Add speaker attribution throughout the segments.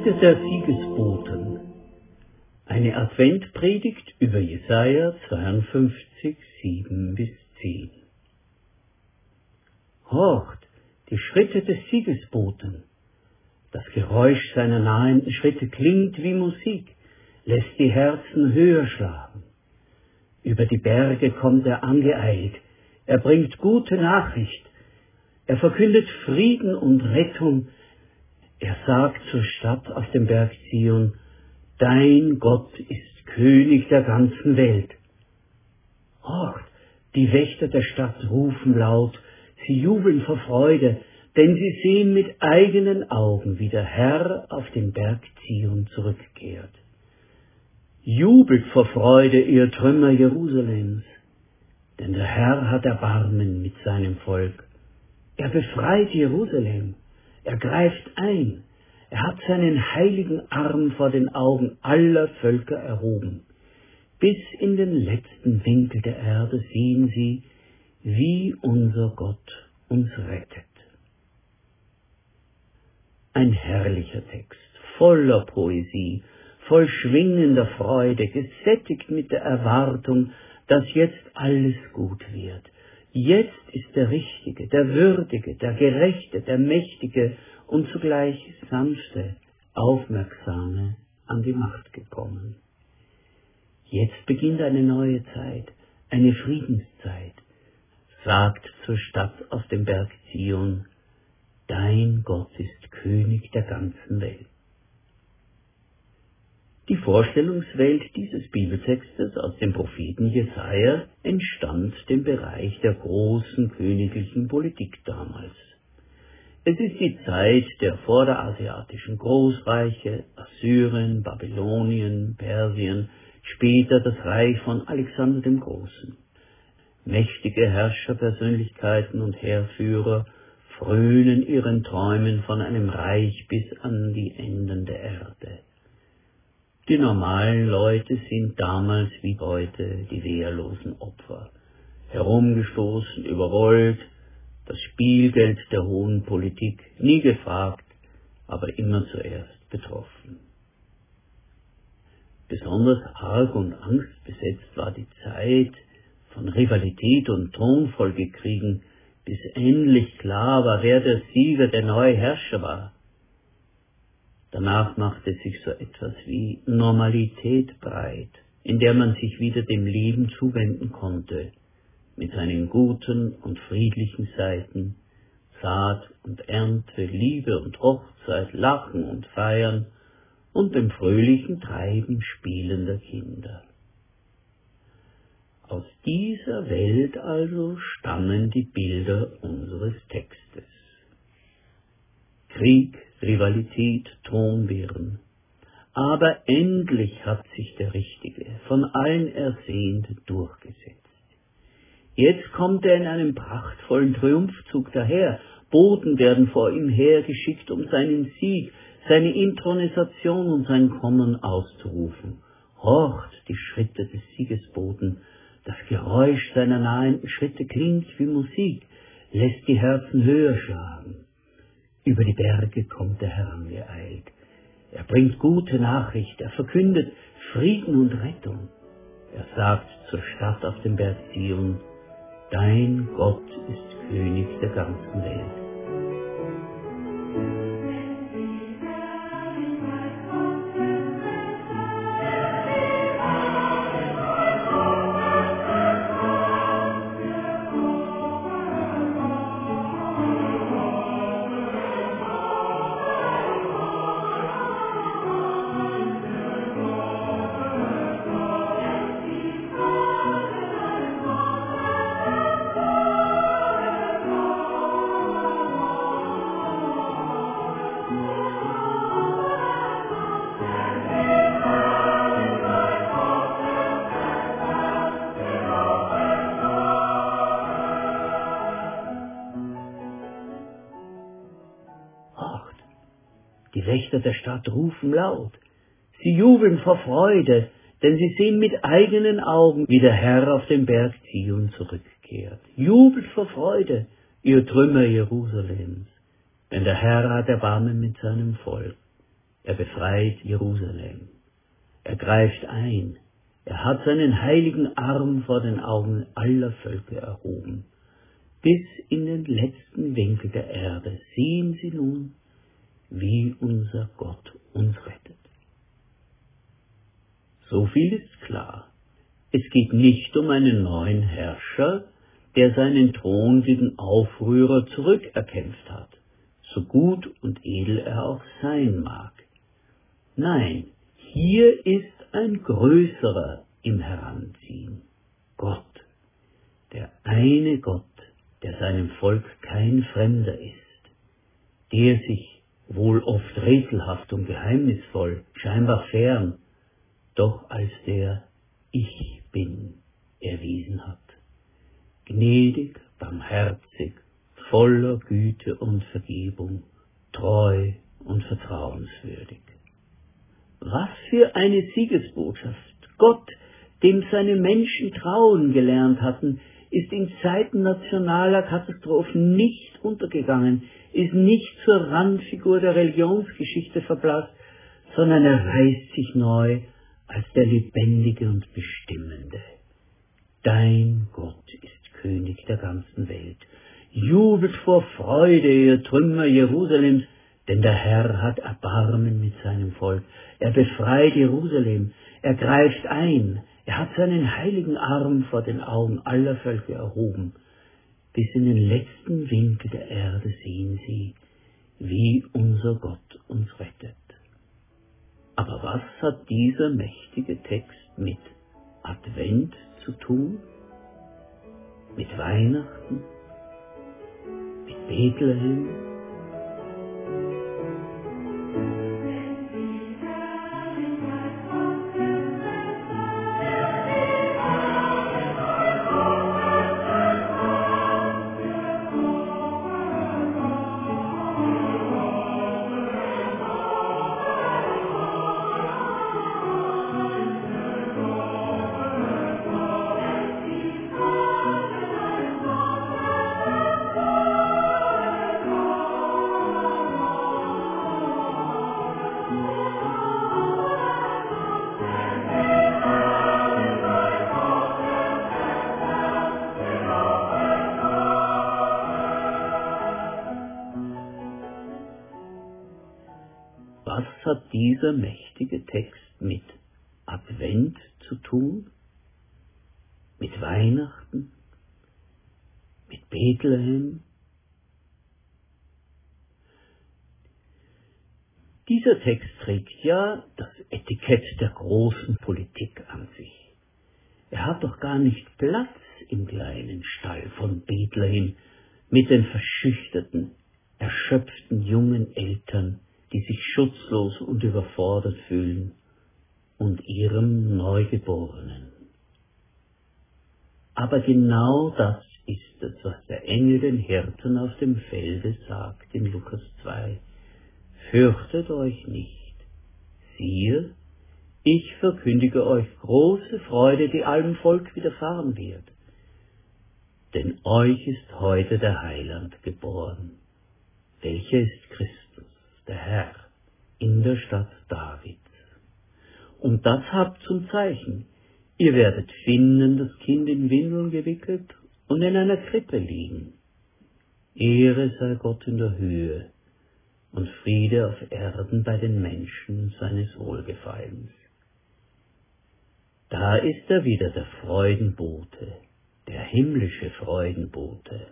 Speaker 1: Schritte der Siegesboten. Eine Adventpredigt über Jesaja 52, 7 bis 10. Horcht, die Schritte des Siegesboten. Das Geräusch seiner nahenden Schritte klingt wie Musik, lässt die Herzen höher schlagen. Über die Berge kommt er angeeilt, er bringt gute Nachricht, er verkündet Frieden und Rettung, er sagt zur Stadt auf dem Berg Zion, Dein Gott ist König der ganzen Welt. Hort, die Wächter der Stadt rufen laut, sie jubeln vor Freude, denn sie sehen mit eigenen Augen, wie der Herr auf den Berg Zion zurückkehrt. Jubelt vor Freude, ihr Trümmer Jerusalems, denn der Herr hat Erbarmen mit seinem Volk. Er befreit Jerusalem, er greift ein, er hat seinen heiligen Arm vor den Augen aller Völker erhoben. Bis in den letzten Winkel der Erde sehen sie, wie unser Gott uns rettet. Ein herrlicher Text, voller Poesie, voll schwingender Freude, gesättigt mit der Erwartung, dass jetzt alles gut wird. Jetzt ist der Richtige, der Würdige, der Gerechte, der Mächtige und zugleich sanfte, aufmerksame an die Macht gekommen. Jetzt beginnt eine neue Zeit, eine Friedenszeit, sagt zur Stadt auf dem Berg Zion, dein Gott ist König der ganzen Welt. Die Vorstellungswelt dieses Bibeltextes aus dem Propheten Jesaja entstand dem Bereich der großen königlichen Politik damals. Es ist die Zeit der vorderasiatischen Großreiche, Assyrien, Babylonien, Persien, später das Reich von Alexander dem Großen. Mächtige Herrscherpersönlichkeiten und Heerführer frönen ihren Träumen von einem Reich bis an die Enden der Erde. Die normalen Leute sind damals wie heute die wehrlosen Opfer, herumgestoßen, überrollt, das Spielgeld der hohen Politik, nie gefragt, aber immer zuerst betroffen. Besonders arg und angstbesetzt war die Zeit von Rivalität und Thronfolgekriegen, bis endlich klar war, wer der Sieger, der neue Herrscher war. Danach machte sich so etwas wie Normalität breit, in der man sich wieder dem Leben zuwenden konnte, mit seinen guten und friedlichen Seiten, Saat und Ernte, Liebe und Hochzeit, Lachen und Feiern und dem fröhlichen Treiben spielender Kinder. Aus dieser Welt also stammen die Bilder unseres Textes. Krieg, Rivalität, Thronbeeren. Aber endlich hat sich der Richtige, von allen ersehnt, durchgesetzt. Jetzt kommt er in einem prachtvollen Triumphzug daher. Boten werden vor ihm hergeschickt, um seinen Sieg, seine Intronisation und sein Kommen auszurufen. Horcht die Schritte des Siegesboten. Das Geräusch seiner nahenden Schritte klingt wie Musik, lässt die Herzen höher schlagen. Über die Berge kommt er herangeeilt. Er bringt gute Nachricht, er verkündet Frieden und Rettung. Er sagt zur Stadt auf dem Berg Zion, Dein Gott ist König der ganzen Welt. Wächter der Stadt rufen laut. Sie jubeln vor Freude, denn sie sehen mit eigenen Augen, wie der Herr auf den Berg Zion zurückkehrt. Jubelt vor Freude, ihr Trümmer Jerusalems, denn der Herr hat Erbarmen mit seinem Volk. er befreit Jerusalem, er greift ein, er hat seinen heiligen Arm vor den Augen aller Völker erhoben. Bis in den letzten Winkel der Erde sehen sie nun, wie unser Gott uns rettet. So viel ist klar. Es geht nicht um einen neuen Herrscher, der seinen Thron gegen Aufrührer zurückerkämpft hat, so gut und edel er auch sein mag. Nein, hier ist ein größerer im Heranziehen. Gott, der eine Gott, der seinem Volk kein Fremder ist, der sich wohl oft rätselhaft und geheimnisvoll, scheinbar fern, doch als der Ich bin erwiesen hat. Gnädig, barmherzig, voller Güte und Vergebung, treu und vertrauenswürdig. Was für eine Siegesbotschaft! Gott, dem seine Menschen trauen gelernt hatten, ist in Zeiten nationaler Katastrophen nicht untergegangen, ist nicht zur Randfigur der Religionsgeschichte verblasst, sondern erweist sich neu als der Lebendige und Bestimmende. Dein Gott ist König der ganzen Welt. Jubelt vor Freude, ihr Trümmer Jerusalems, denn der Herr hat Erbarmen mit seinem Volk. Er befreit Jerusalem, er greift ein, er hat seinen heiligen Arm vor den Augen aller Völker erhoben. Bis in den letzten Winkel der Erde sehen sie, wie unser Gott uns rettet. Aber was hat dieser mächtige Text mit Advent zu tun? Mit Weihnachten? Mit Bethlehem? Was hat dieser mächtige Text mit Advent zu tun? Mit Weihnachten? Mit Bethlehem? Dieser Text trägt ja das Etikett der großen Politik an sich. Er hat doch gar nicht Platz im kleinen Stall von Bethlehem mit den verschüchterten, erschöpften jungen Eltern, die sich schutzlos und überfordert fühlen, und ihrem Neugeborenen. Aber genau das ist es, was der Engel den Hirten auf dem Felde sagt in Lukas 2. Fürchtet euch nicht. Siehe, ich verkündige euch große Freude, die allem Volk widerfahren wird. Denn euch ist heute der Heiland geboren. Welcher ist Christus? Der Herr, in der Stadt Davids. Und das habt zum Zeichen. Ihr werdet finden, das Kind in Windeln gewickelt und in einer Krippe liegen. Ehre sei Gott in der Höhe und Friede auf Erden bei den Menschen seines Wohlgefallens. Da ist er wieder der Freudenbote, der himmlische Freudenbote.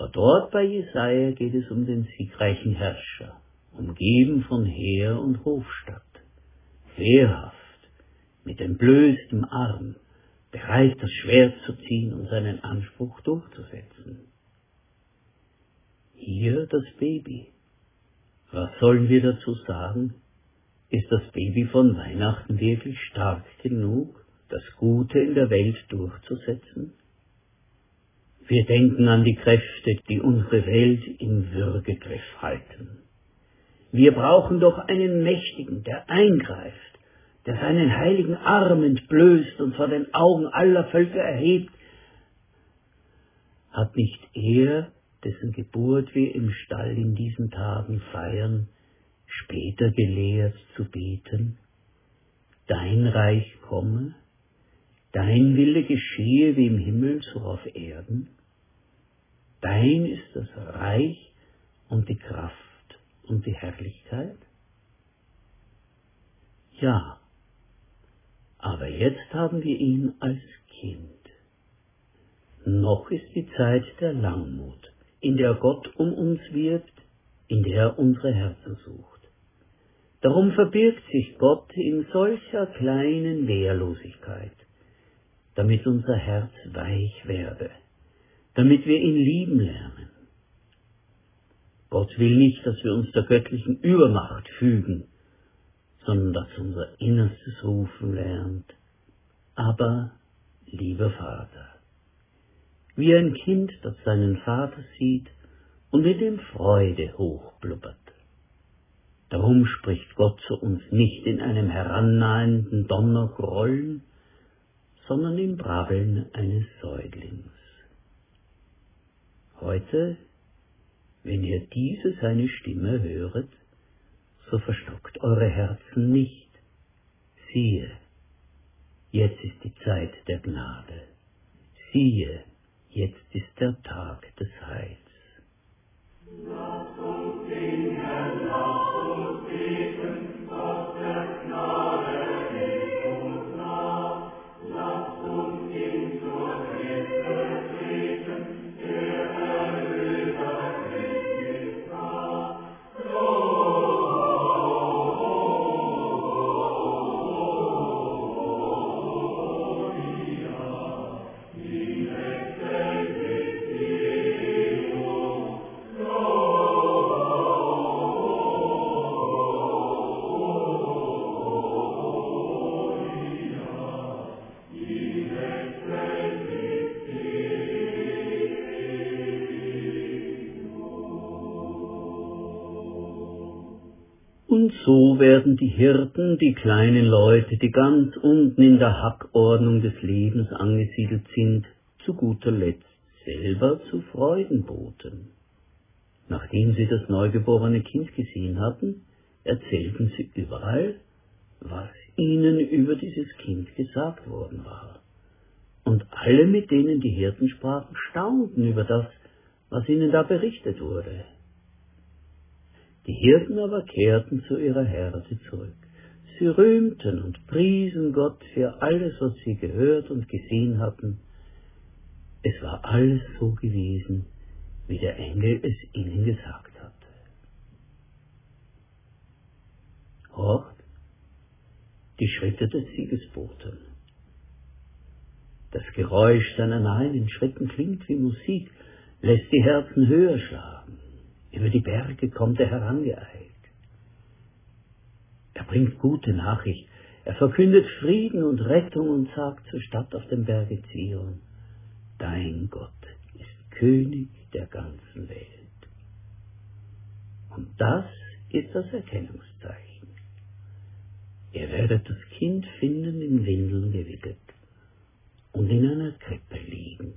Speaker 1: Aber dort bei Jesaja geht es um den siegreichen Herrscher, umgeben von Heer und Hofstadt, wehrhaft, mit entblößtem Arm, bereit das Schwert zu ziehen und seinen Anspruch durchzusetzen. Hier das Baby. Was sollen wir dazu sagen? Ist das Baby von Weihnachten wirklich stark genug, das Gute in der Welt durchzusetzen? Wir denken an die Kräfte, die unsere Welt im Würgegriff halten. Wir brauchen doch einen Mächtigen, der eingreift, der seinen heiligen Arm entblößt und vor den Augen aller Völker erhebt. Hat nicht er, dessen Geburt wir im Stall in diesen Tagen feiern, später gelehrt zu beten, Dein Reich komme, Dein Wille geschehe wie im Himmel so auf Erden. Dein ist das Reich und die Kraft und die Herrlichkeit? Ja, aber jetzt haben wir ihn als Kind. Noch ist die Zeit der Langmut, in der Gott um uns wirbt, in der er unsere Herzen sucht. Darum verbirgt sich Gott in solcher kleinen Wehrlosigkeit, damit unser Herz weich werde, damit wir ihn lieben lernen. Gott will nicht, dass wir uns der göttlichen Übermacht fügen, sondern dass unser Innerstes rufen lernt. Aber, lieber Vater, wie ein Kind, das seinen Vater sieht und in dem Freude hochblubbert. Darum spricht Gott zu uns nicht in einem herannahenden Donnergrollen, sondern im Brabbeln eines Säuglings. Heute, wenn ihr diese seine Stimme höret, so verstockt eure Herzen nicht. Siehe, jetzt ist die Zeit der Gnade. Siehe, jetzt ist der Tag des Heils. Werden die Hirten, die kleinen Leute, die ganz unten in der Hackordnung des Lebens angesiedelt sind, zu guter Letzt selber zu Freudenboten. Nachdem sie das neugeborene Kind gesehen hatten, erzählten sie überall, was ihnen über dieses Kind gesagt worden war. Und alle, mit denen die Hirten sprachen, staunten über das, was ihnen da berichtet wurde. Die Hirten aber kehrten zu ihrer Herde zurück. Sie rühmten und priesen Gott für alles, was sie gehört und gesehen hatten. Es war alles so gewesen, wie der Engel es ihnen gesagt hatte. Hort die Schritte des Siegesboten. Das Geräusch seiner nahen Schritten klingt wie Musik, lässt die Herzen höher schlagen. Über die Berge kommt er herangeeilt. Er bringt gute Nachricht. Er verkündet Frieden und Rettung und sagt zur Stadt auf dem Berge Zion, Dein Gott ist König der ganzen Welt. Und das ist das Erkennungszeichen. Ihr werdet das Kind finden in Windeln gewickelt und in einer Krippe liegen.